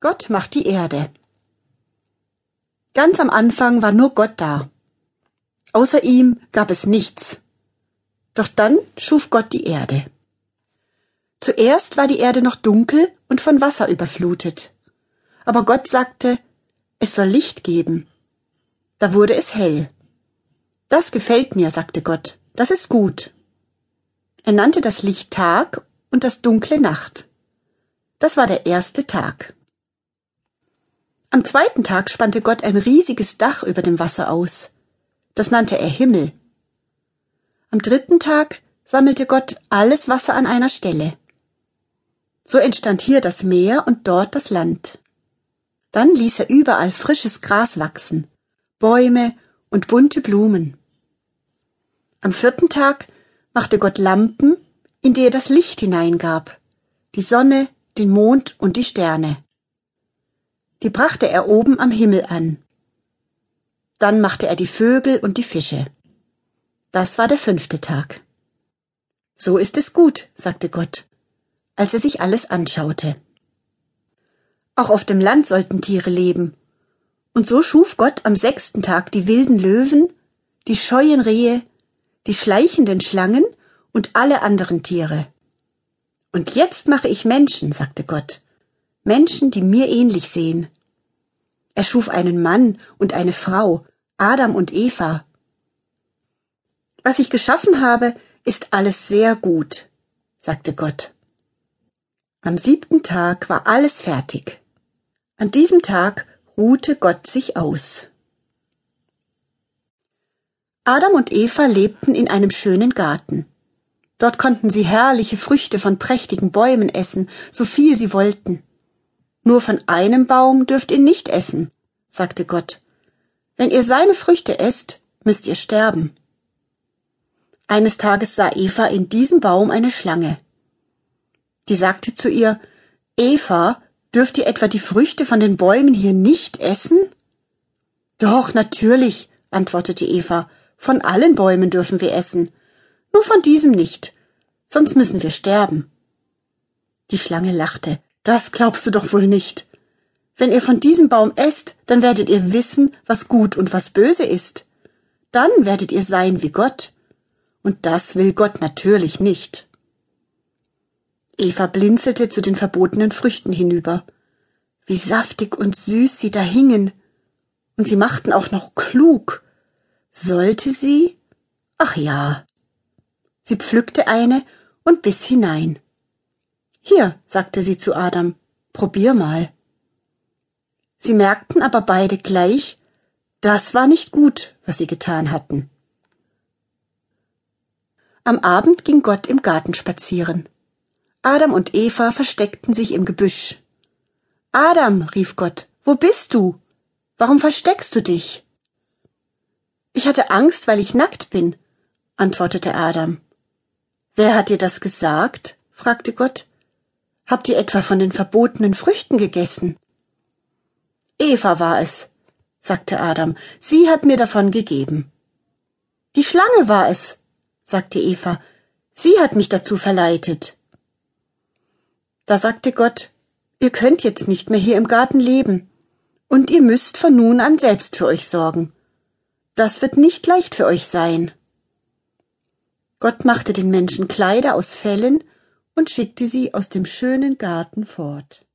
Gott macht die Erde. Ganz am Anfang war nur Gott da. Außer ihm gab es nichts. Doch dann schuf Gott die Erde. Zuerst war die Erde noch dunkel und von Wasser überflutet. Aber Gott sagte, es soll Licht geben. Da wurde es hell. Das gefällt mir, sagte Gott, das ist gut. Er nannte das Licht Tag und das Dunkle Nacht. Das war der erste Tag. Am zweiten Tag spannte Gott ein riesiges Dach über dem Wasser aus. Das nannte er Himmel. Am dritten Tag sammelte Gott alles Wasser an einer Stelle. So entstand hier das Meer und dort das Land. Dann ließ er überall frisches Gras wachsen, Bäume und bunte Blumen. Am vierten Tag machte Gott Lampen, in die er das Licht hineingab, die Sonne, den Mond und die Sterne die brachte er oben am Himmel an. Dann machte er die Vögel und die Fische. Das war der fünfte Tag. So ist es gut, sagte Gott, als er sich alles anschaute. Auch auf dem Land sollten Tiere leben. Und so schuf Gott am sechsten Tag die wilden Löwen, die scheuen Rehe, die schleichenden Schlangen und alle anderen Tiere. Und jetzt mache ich Menschen, sagte Gott, Menschen, die mir ähnlich sehen. Er schuf einen Mann und eine Frau, Adam und Eva. Was ich geschaffen habe, ist alles sehr gut, sagte Gott. Am siebten Tag war alles fertig. An diesem Tag ruhte Gott sich aus. Adam und Eva lebten in einem schönen Garten. Dort konnten sie herrliche Früchte von prächtigen Bäumen essen, so viel sie wollten. Nur von einem Baum dürft ihr nicht essen, sagte Gott. Wenn ihr seine Früchte esst, müsst ihr sterben. Eines Tages sah Eva in diesem Baum eine Schlange. Die sagte zu ihr, Eva, dürft ihr etwa die Früchte von den Bäumen hier nicht essen? Doch, natürlich, antwortete Eva, von allen Bäumen dürfen wir essen, nur von diesem nicht, sonst müssen wir sterben. Die Schlange lachte. Das glaubst du doch wohl nicht. Wenn ihr von diesem Baum esst, dann werdet ihr wissen, was gut und was böse ist. Dann werdet ihr sein wie Gott. Und das will Gott natürlich nicht. Eva blinzelte zu den verbotenen Früchten hinüber. Wie saftig und süß sie da hingen. Und sie machten auch noch klug. Sollte sie? Ach ja. Sie pflückte eine und biss hinein. Hier, sagte sie zu Adam, probier mal. Sie merkten aber beide gleich, das war nicht gut, was sie getan hatten. Am Abend ging Gott im Garten spazieren. Adam und Eva versteckten sich im Gebüsch. Adam, rief Gott, wo bist du? Warum versteckst du dich? Ich hatte Angst, weil ich nackt bin, antwortete Adam. Wer hat dir das gesagt? fragte Gott. Habt ihr etwa von den verbotenen Früchten gegessen? Eva war es, sagte Adam. Sie hat mir davon gegeben. Die Schlange war es, sagte Eva. Sie hat mich dazu verleitet. Da sagte Gott, ihr könnt jetzt nicht mehr hier im Garten leben, und ihr müsst von nun an selbst für euch sorgen. Das wird nicht leicht für euch sein. Gott machte den Menschen Kleider aus Fellen und schickte sie aus dem schönen Garten fort.